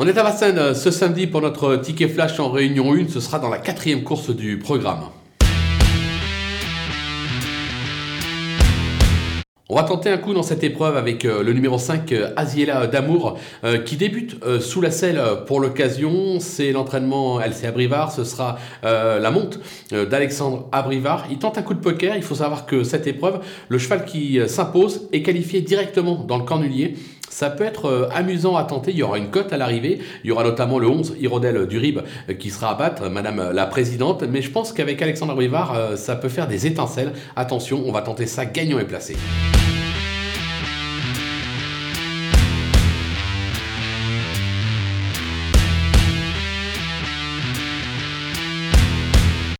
On est à Vincennes ce samedi pour notre ticket flash en réunion 1. Ce sera dans la quatrième course du programme. On va tenter un coup dans cette épreuve avec euh, le numéro 5, euh, Aziela Damour, euh, qui débute sous la selle pour l'occasion. C'est l'entraînement LC Abrivard, ce sera la monte d'Alexandre Abrivard. Il tente un coup de poker, il faut savoir que cette épreuve, le cheval qui s'impose est qualifié directement dans le cornulier. Ça peut être amusant à tenter, il y aura une cote à l'arrivée, il y aura notamment le 11 Hirondelle du Rib qui sera à battre, Madame la Présidente, mais je pense qu'avec Alexandre Abrivard, ça peut faire des étincelles. Attention, on va tenter ça gagnant et placé.